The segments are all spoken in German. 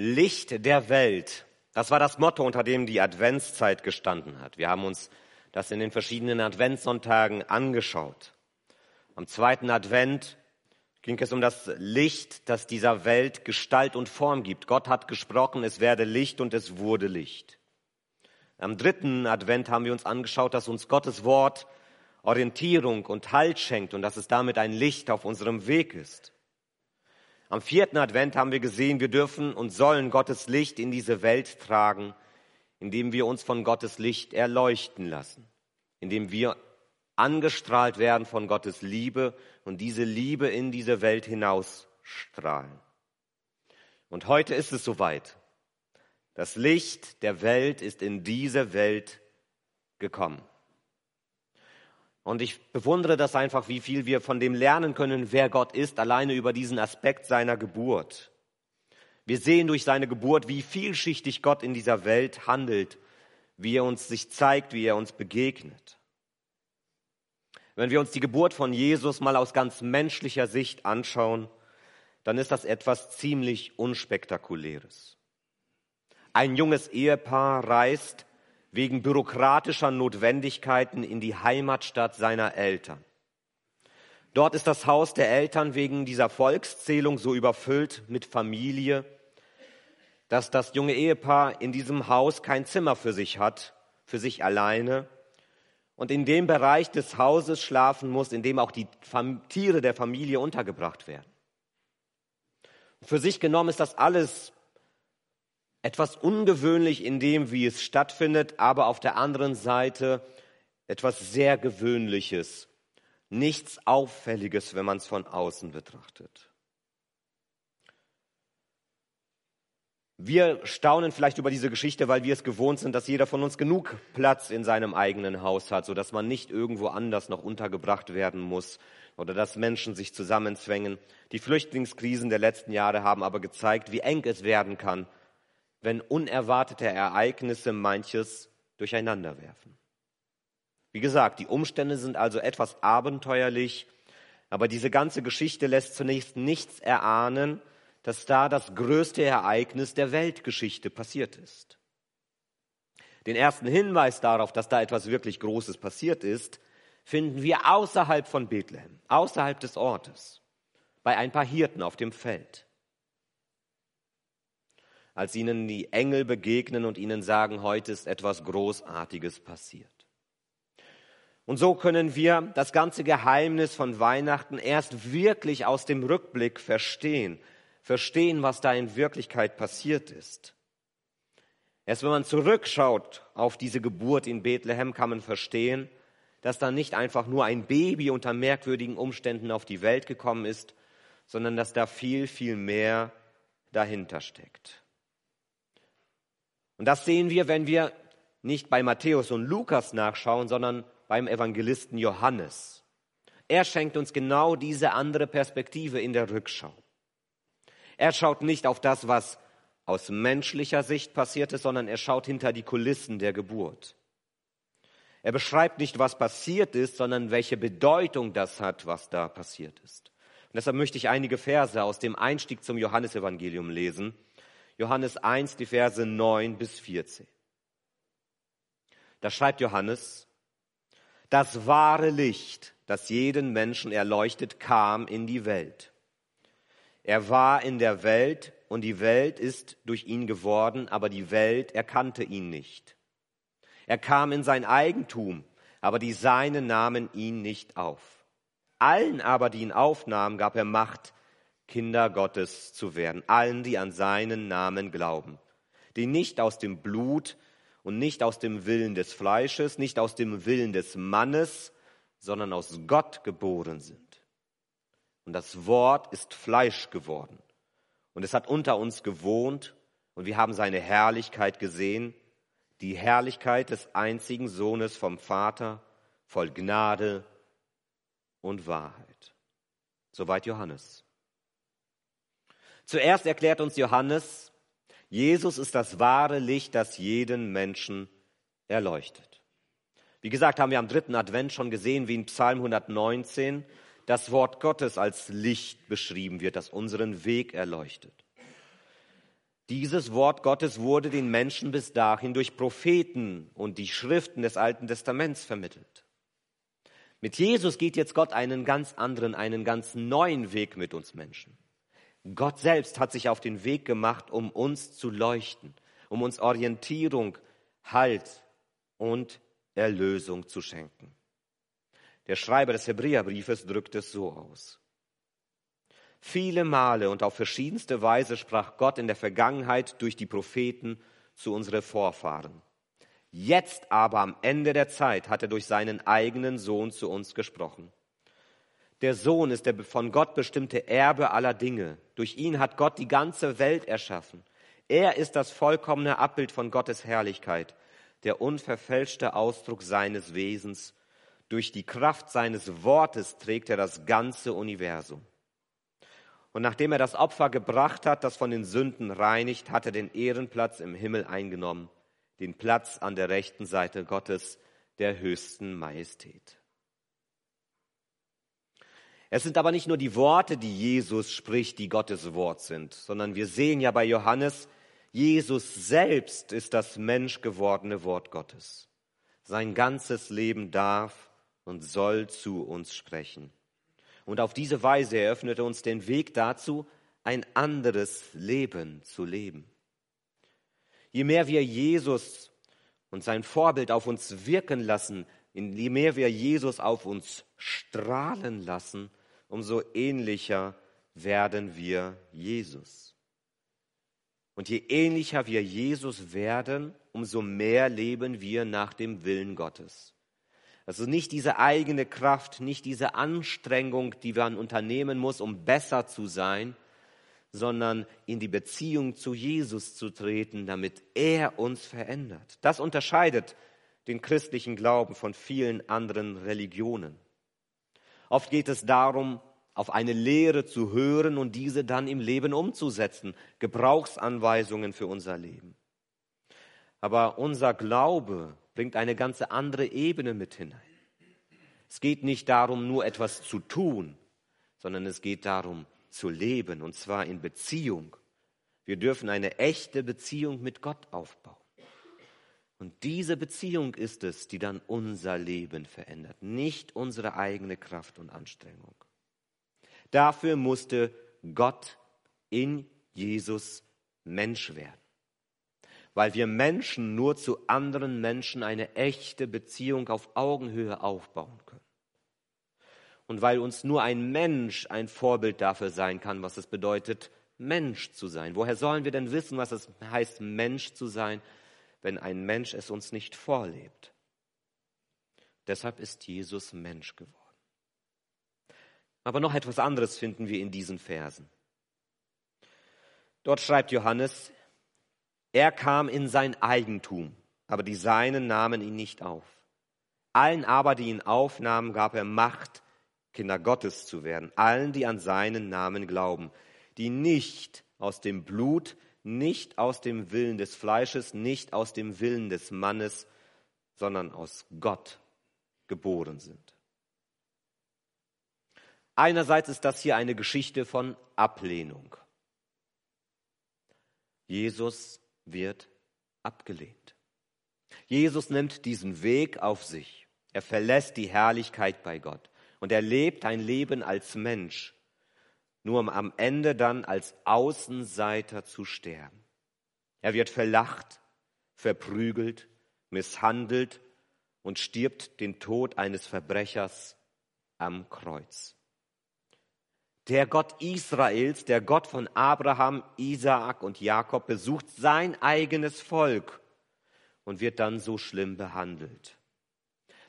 Licht der Welt. Das war das Motto, unter dem die Adventszeit gestanden hat. Wir haben uns das in den verschiedenen Adventssonntagen angeschaut. Am zweiten Advent ging es um das Licht, das dieser Welt Gestalt und Form gibt. Gott hat gesprochen, es werde Licht und es wurde Licht. Am dritten Advent haben wir uns angeschaut, dass uns Gottes Wort Orientierung und Halt schenkt und dass es damit ein Licht auf unserem Weg ist. Am vierten Advent haben wir gesehen, wir dürfen und sollen Gottes Licht in diese Welt tragen, indem wir uns von Gottes Licht erleuchten lassen, indem wir angestrahlt werden von Gottes Liebe und diese Liebe in diese Welt hinausstrahlen. Und heute ist es soweit. Das Licht der Welt ist in diese Welt gekommen. Und ich bewundere das einfach, wie viel wir von dem lernen können, wer Gott ist, alleine über diesen Aspekt seiner Geburt. Wir sehen durch seine Geburt, wie vielschichtig Gott in dieser Welt handelt, wie er uns sich zeigt, wie er uns begegnet. Wenn wir uns die Geburt von Jesus mal aus ganz menschlicher Sicht anschauen, dann ist das etwas ziemlich Unspektakuläres. Ein junges Ehepaar reist wegen bürokratischer Notwendigkeiten in die Heimatstadt seiner Eltern. Dort ist das Haus der Eltern wegen dieser Volkszählung so überfüllt mit Familie, dass das junge Ehepaar in diesem Haus kein Zimmer für sich hat, für sich alleine und in dem Bereich des Hauses schlafen muss, in dem auch die Tiere der Familie untergebracht werden. Für sich genommen ist das alles etwas ungewöhnlich in dem, wie es stattfindet, aber auf der anderen Seite etwas sehr Gewöhnliches, nichts Auffälliges, wenn man es von außen betrachtet. Wir staunen vielleicht über diese Geschichte, weil wir es gewohnt sind, dass jeder von uns genug Platz in seinem eigenen Haus hat, sodass man nicht irgendwo anders noch untergebracht werden muss oder dass Menschen sich zusammenzwängen. Die Flüchtlingskrisen der letzten Jahre haben aber gezeigt, wie eng es werden kann, wenn unerwartete Ereignisse manches durcheinander werfen. Wie gesagt, die Umstände sind also etwas abenteuerlich, aber diese ganze Geschichte lässt zunächst nichts erahnen, dass da das größte Ereignis der Weltgeschichte passiert ist. Den ersten Hinweis darauf, dass da etwas wirklich Großes passiert ist, finden wir außerhalb von Bethlehem, außerhalb des Ortes, bei ein paar Hirten auf dem Feld als ihnen die Engel begegnen und ihnen sagen, heute ist etwas Großartiges passiert. Und so können wir das ganze Geheimnis von Weihnachten erst wirklich aus dem Rückblick verstehen, verstehen, was da in Wirklichkeit passiert ist. Erst wenn man zurückschaut auf diese Geburt in Bethlehem, kann man verstehen, dass da nicht einfach nur ein Baby unter merkwürdigen Umständen auf die Welt gekommen ist, sondern dass da viel, viel mehr dahinter steckt. Und das sehen wir, wenn wir nicht bei Matthäus und Lukas nachschauen, sondern beim Evangelisten Johannes. Er schenkt uns genau diese andere Perspektive in der Rückschau. Er schaut nicht auf das, was aus menschlicher Sicht passiert ist, sondern er schaut hinter die Kulissen der Geburt. Er beschreibt nicht, was passiert ist, sondern welche Bedeutung das hat, was da passiert ist. Und deshalb möchte ich einige Verse aus dem Einstieg zum Johannesevangelium lesen. Johannes 1, die Verse 9 bis 14. Da schreibt Johannes, das wahre Licht, das jeden Menschen erleuchtet, kam in die Welt. Er war in der Welt und die Welt ist durch ihn geworden, aber die Welt erkannte ihn nicht. Er kam in sein Eigentum, aber die Seinen nahmen ihn nicht auf. Allen aber, die ihn aufnahmen, gab er Macht, Kinder Gottes zu werden, allen, die an seinen Namen glauben, die nicht aus dem Blut und nicht aus dem Willen des Fleisches, nicht aus dem Willen des Mannes, sondern aus Gott geboren sind. Und das Wort ist Fleisch geworden. Und es hat unter uns gewohnt und wir haben seine Herrlichkeit gesehen, die Herrlichkeit des einzigen Sohnes vom Vater, voll Gnade und Wahrheit. Soweit Johannes. Zuerst erklärt uns Johannes, Jesus ist das wahre Licht, das jeden Menschen erleuchtet. Wie gesagt, haben wir am dritten Advent schon gesehen, wie in Psalm 119 das Wort Gottes als Licht beschrieben wird, das unseren Weg erleuchtet. Dieses Wort Gottes wurde den Menschen bis dahin durch Propheten und die Schriften des Alten Testaments vermittelt. Mit Jesus geht jetzt Gott einen ganz anderen, einen ganz neuen Weg mit uns Menschen. Gott selbst hat sich auf den Weg gemacht, um uns zu leuchten, um uns Orientierung, Halt und Erlösung zu schenken. Der Schreiber des Hebräerbriefes drückt es so aus. Viele Male und auf verschiedenste Weise sprach Gott in der Vergangenheit durch die Propheten zu unseren Vorfahren. Jetzt aber am Ende der Zeit hat er durch seinen eigenen Sohn zu uns gesprochen. Der Sohn ist der von Gott bestimmte Erbe aller Dinge. Durch ihn hat Gott die ganze Welt erschaffen. Er ist das vollkommene Abbild von Gottes Herrlichkeit, der unverfälschte Ausdruck seines Wesens. Durch die Kraft seines Wortes trägt er das ganze Universum. Und nachdem er das Opfer gebracht hat, das von den Sünden reinigt, hat er den Ehrenplatz im Himmel eingenommen den Platz an der rechten Seite Gottes, der höchsten Majestät. Es sind aber nicht nur die Worte, die Jesus spricht, die Gottes Wort sind, sondern wir sehen ja bei Johannes, Jesus selbst ist das menschgewordene Wort Gottes. Sein ganzes Leben darf und soll zu uns sprechen. Und auf diese Weise eröffnet er uns den Weg dazu, ein anderes Leben zu leben. Je mehr wir Jesus und sein Vorbild auf uns wirken lassen, je mehr wir Jesus auf uns strahlen lassen, umso ähnlicher werden wir Jesus. Und je ähnlicher wir Jesus werden, umso mehr leben wir nach dem Willen Gottes. Also nicht diese eigene Kraft, nicht diese Anstrengung, die man unternehmen muss, um besser zu sein, sondern in die Beziehung zu Jesus zu treten, damit er uns verändert. Das unterscheidet den christlichen Glauben von vielen anderen Religionen. Oft geht es darum, auf eine Lehre zu hören und diese dann im Leben umzusetzen, Gebrauchsanweisungen für unser Leben. Aber unser Glaube bringt eine ganz andere Ebene mit hinein. Es geht nicht darum, nur etwas zu tun, sondern es geht darum, zu leben, und zwar in Beziehung. Wir dürfen eine echte Beziehung mit Gott aufbauen. Und diese Beziehung ist es, die dann unser Leben verändert, nicht unsere eigene Kraft und Anstrengung. Dafür musste Gott in Jesus Mensch werden. Weil wir Menschen nur zu anderen Menschen eine echte Beziehung auf Augenhöhe aufbauen können und weil uns nur ein Mensch ein Vorbild dafür sein kann, was es bedeutet, Mensch zu sein. Woher sollen wir denn wissen, was es heißt, Mensch zu sein, wenn ein Mensch es uns nicht vorlebt? Deshalb ist Jesus Mensch geworden. Aber noch etwas anderes finden wir in diesen Versen. Dort schreibt Johannes, er kam in sein Eigentum, aber die Seinen nahmen ihn nicht auf. Allen aber, die ihn aufnahmen, gab er Macht, Kinder Gottes zu werden, allen, die an seinen Namen glauben, die nicht aus dem Blut, nicht aus dem Willen des Fleisches, nicht aus dem Willen des Mannes, sondern aus Gott geboren sind. Einerseits ist das hier eine Geschichte von Ablehnung. Jesus wird abgelehnt. Jesus nimmt diesen Weg auf sich. Er verlässt die Herrlichkeit bei Gott und er lebt ein Leben als Mensch, nur um am Ende dann als Außenseiter zu sterben. Er wird verlacht, verprügelt, misshandelt und stirbt den Tod eines Verbrechers am Kreuz. Der Gott Israels, der Gott von Abraham, Isaak und Jakob besucht sein eigenes Volk und wird dann so schlimm behandelt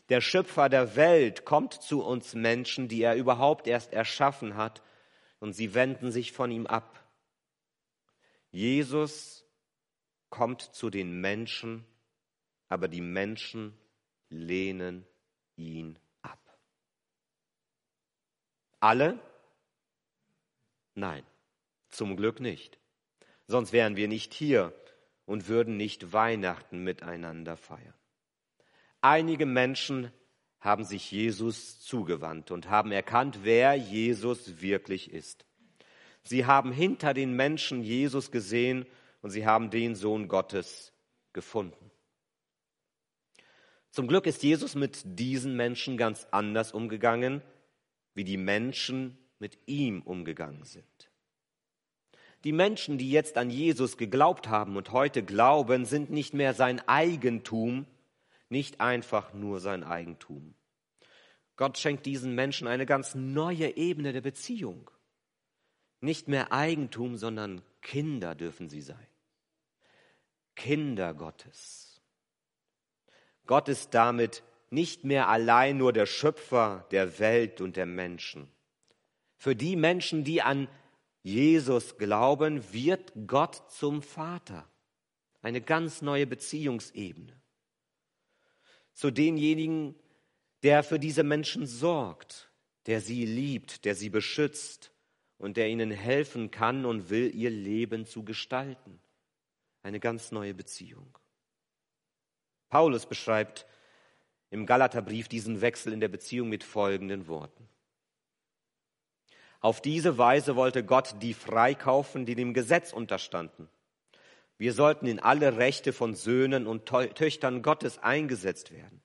der Schöpfer der Welt, kommt zu uns Menschen, die er überhaupt erst erschaffen hat, und sie wenden sich von ihm ab. Jesus kommt zu den Menschen, aber die Menschen lehnen ihn ab. Alle? Nein, zum Glück nicht. Sonst wären wir nicht hier und würden nicht Weihnachten miteinander feiern. Einige Menschen haben sich Jesus zugewandt und haben erkannt, wer Jesus wirklich ist. Sie haben hinter den Menschen Jesus gesehen und sie haben den Sohn Gottes gefunden. Zum Glück ist Jesus mit diesen Menschen ganz anders umgegangen, wie die Menschen mit ihm umgegangen sind. Die Menschen, die jetzt an Jesus geglaubt haben und heute glauben, sind nicht mehr sein Eigentum, nicht einfach nur sein Eigentum. Gott schenkt diesen Menschen eine ganz neue Ebene der Beziehung. Nicht mehr Eigentum, sondern Kinder dürfen sie sein. Kinder Gottes. Gott ist damit nicht mehr allein nur der Schöpfer der Welt und der Menschen. Für die Menschen, die an Jesus glauben, wird Gott zum Vater. Eine ganz neue Beziehungsebene. Zu denjenigen, der für diese Menschen sorgt, der sie liebt, der sie beschützt und der ihnen helfen kann und will, ihr Leben zu gestalten. Eine ganz neue Beziehung. Paulus beschreibt im Galaterbrief diesen Wechsel in der Beziehung mit folgenden Worten. Auf diese Weise wollte Gott die freikaufen, die dem Gesetz unterstanden. Wir sollten in alle Rechte von Söhnen und Töchtern Gottes eingesetzt werden.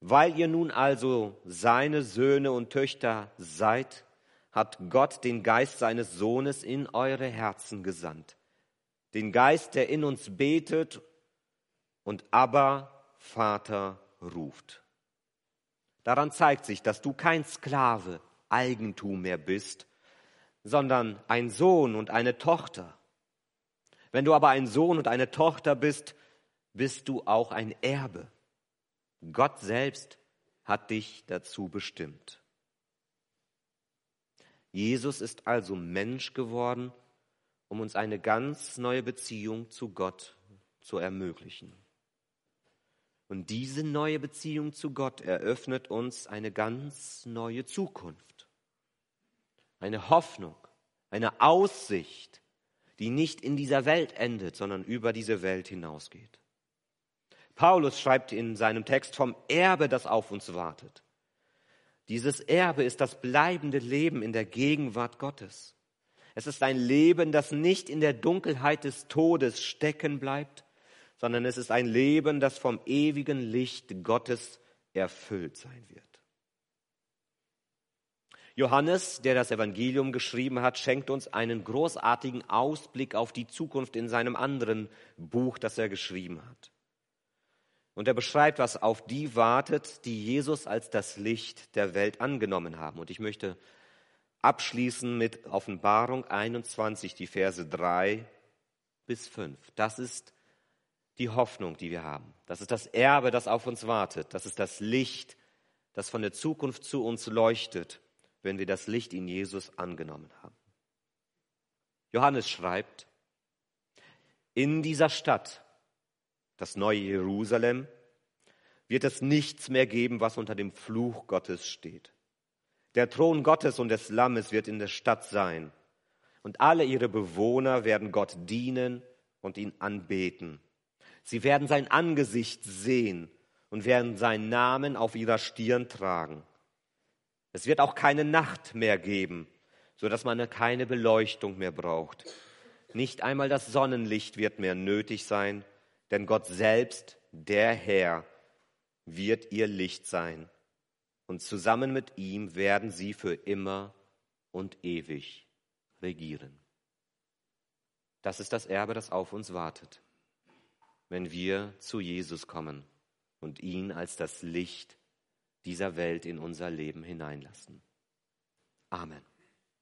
Weil ihr nun also seine Söhne und Töchter seid, hat Gott den Geist seines Sohnes in eure Herzen gesandt. Den Geist, der in uns betet und aber Vater ruft. Daran zeigt sich, dass du kein Sklave, Eigentum mehr bist, sondern ein Sohn und eine Tochter. Wenn du aber ein Sohn und eine Tochter bist, bist du auch ein Erbe. Gott selbst hat dich dazu bestimmt. Jesus ist also Mensch geworden, um uns eine ganz neue Beziehung zu Gott zu ermöglichen. Und diese neue Beziehung zu Gott eröffnet uns eine ganz neue Zukunft, eine Hoffnung, eine Aussicht, die nicht in dieser Welt endet, sondern über diese Welt hinausgeht. Paulus schreibt in seinem Text vom Erbe, das auf uns wartet. Dieses Erbe ist das bleibende Leben in der Gegenwart Gottes. Es ist ein Leben, das nicht in der Dunkelheit des Todes stecken bleibt, sondern es ist ein Leben, das vom ewigen Licht Gottes erfüllt sein wird. Johannes, der das Evangelium geschrieben hat, schenkt uns einen großartigen Ausblick auf die Zukunft in seinem anderen Buch, das er geschrieben hat. Und er beschreibt, was auf die wartet, die Jesus als das Licht der Welt angenommen haben. Und ich möchte abschließen mit Offenbarung 21, die Verse 3 bis 5. Das ist die Hoffnung, die wir haben. Das ist das Erbe, das auf uns wartet. Das ist das Licht, das von der Zukunft zu uns leuchtet, wenn wir das Licht in Jesus angenommen haben. Johannes schreibt, in dieser Stadt das neue Jerusalem, wird es nichts mehr geben, was unter dem Fluch Gottes steht. Der Thron Gottes und des Lammes wird in der Stadt sein, und alle ihre Bewohner werden Gott dienen und ihn anbeten. Sie werden sein Angesicht sehen und werden seinen Namen auf ihrer Stirn tragen. Es wird auch keine Nacht mehr geben, so dass man keine Beleuchtung mehr braucht. Nicht einmal das Sonnenlicht wird mehr nötig sein, denn Gott selbst, der Herr, wird ihr Licht sein. Und zusammen mit ihm werden sie für immer und ewig regieren. Das ist das Erbe, das auf uns wartet, wenn wir zu Jesus kommen und ihn als das Licht dieser Welt in unser Leben hineinlassen. Amen.